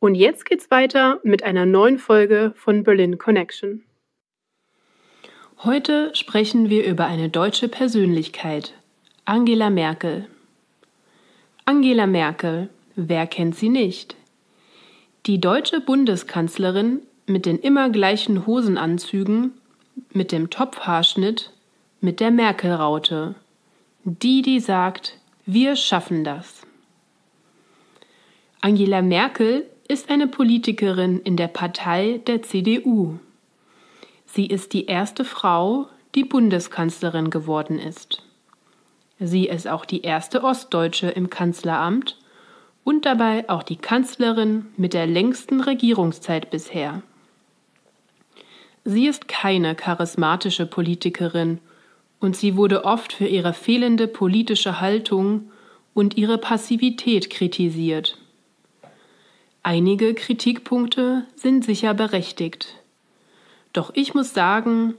Und jetzt geht's weiter mit einer neuen Folge von Berlin Connection. Heute sprechen wir über eine deutsche Persönlichkeit, Angela Merkel. Angela Merkel, wer kennt sie nicht? Die deutsche Bundeskanzlerin mit den immer gleichen Hosenanzügen, mit dem Topfhaarschnitt, mit der Merkel-Raute. Die, die sagt, wir schaffen das. Angela Merkel ist eine Politikerin in der Partei der CDU. Sie ist die erste Frau, die Bundeskanzlerin geworden ist. Sie ist auch die erste Ostdeutsche im Kanzleramt und dabei auch die Kanzlerin mit der längsten Regierungszeit bisher. Sie ist keine charismatische Politikerin und sie wurde oft für ihre fehlende politische Haltung und ihre Passivität kritisiert. Einige Kritikpunkte sind sicher berechtigt. Doch ich muss sagen,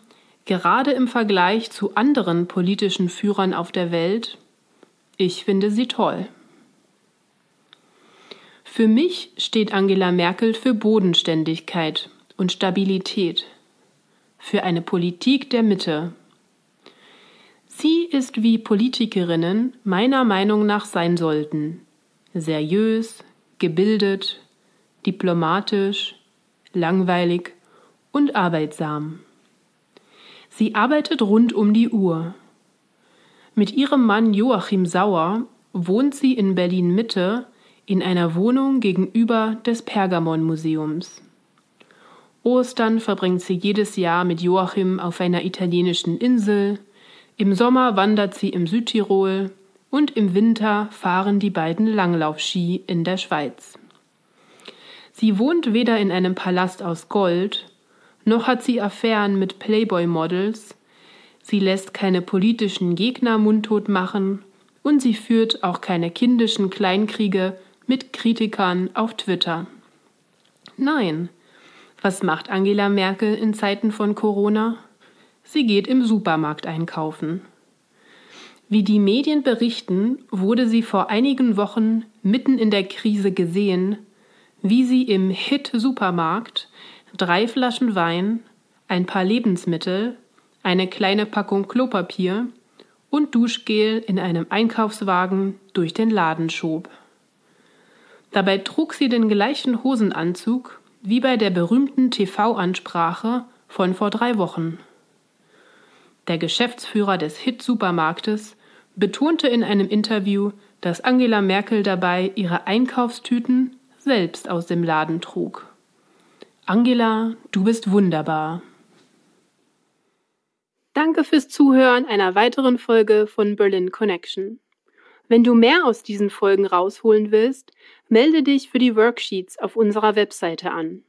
gerade im Vergleich zu anderen politischen Führern auf der Welt, ich finde sie toll. Für mich steht Angela Merkel für Bodenständigkeit und Stabilität, für eine Politik der Mitte. Sie ist wie Politikerinnen meiner Meinung nach sein sollten, seriös, gebildet, diplomatisch, langweilig und arbeitsam. Sie arbeitet rund um die Uhr. Mit ihrem Mann Joachim Sauer wohnt sie in Berlin Mitte in einer Wohnung gegenüber des Pergamon Museums. Ostern verbringt sie jedes Jahr mit Joachim auf einer italienischen Insel, im Sommer wandert sie im Südtirol und im Winter fahren die beiden Langlaufski in der Schweiz. Sie wohnt weder in einem Palast aus Gold, noch hat sie Affären mit Playboy-Models, sie lässt keine politischen Gegner mundtot machen und sie führt auch keine kindischen Kleinkriege mit Kritikern auf Twitter. Nein, was macht Angela Merkel in Zeiten von Corona? Sie geht im Supermarkt einkaufen. Wie die Medien berichten, wurde sie vor einigen Wochen mitten in der Krise gesehen, wie sie im Hit-Supermarkt drei Flaschen Wein, ein paar Lebensmittel, eine kleine Packung Klopapier und Duschgel in einem Einkaufswagen durch den Laden schob. Dabei trug sie den gleichen Hosenanzug wie bei der berühmten TV-Ansprache von vor drei Wochen. Der Geschäftsführer des Hit-Supermarktes betonte in einem Interview, dass Angela Merkel dabei ihre Einkaufstüten selbst aus dem Laden trug. Angela, du bist wunderbar. Danke fürs Zuhören einer weiteren Folge von Berlin Connection. Wenn du mehr aus diesen Folgen rausholen willst, melde dich für die Worksheets auf unserer Webseite an.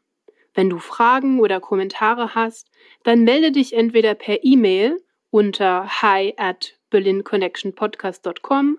Wenn du Fragen oder Kommentare hast, dann melde dich entweder per E-Mail unter hi at berlinconnectionpodcast.com